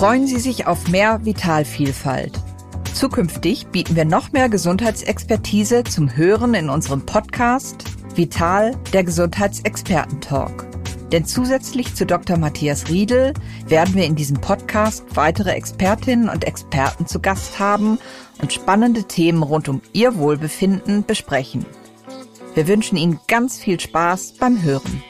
Freuen Sie sich auf mehr Vitalvielfalt. Zukünftig bieten wir noch mehr Gesundheitsexpertise zum Hören in unserem Podcast Vital, der Gesundheitsexperten-Talk. Denn zusätzlich zu Dr. Matthias Riedel werden wir in diesem Podcast weitere Expertinnen und Experten zu Gast haben und spannende Themen rund um Ihr Wohlbefinden besprechen. Wir wünschen Ihnen ganz viel Spaß beim Hören.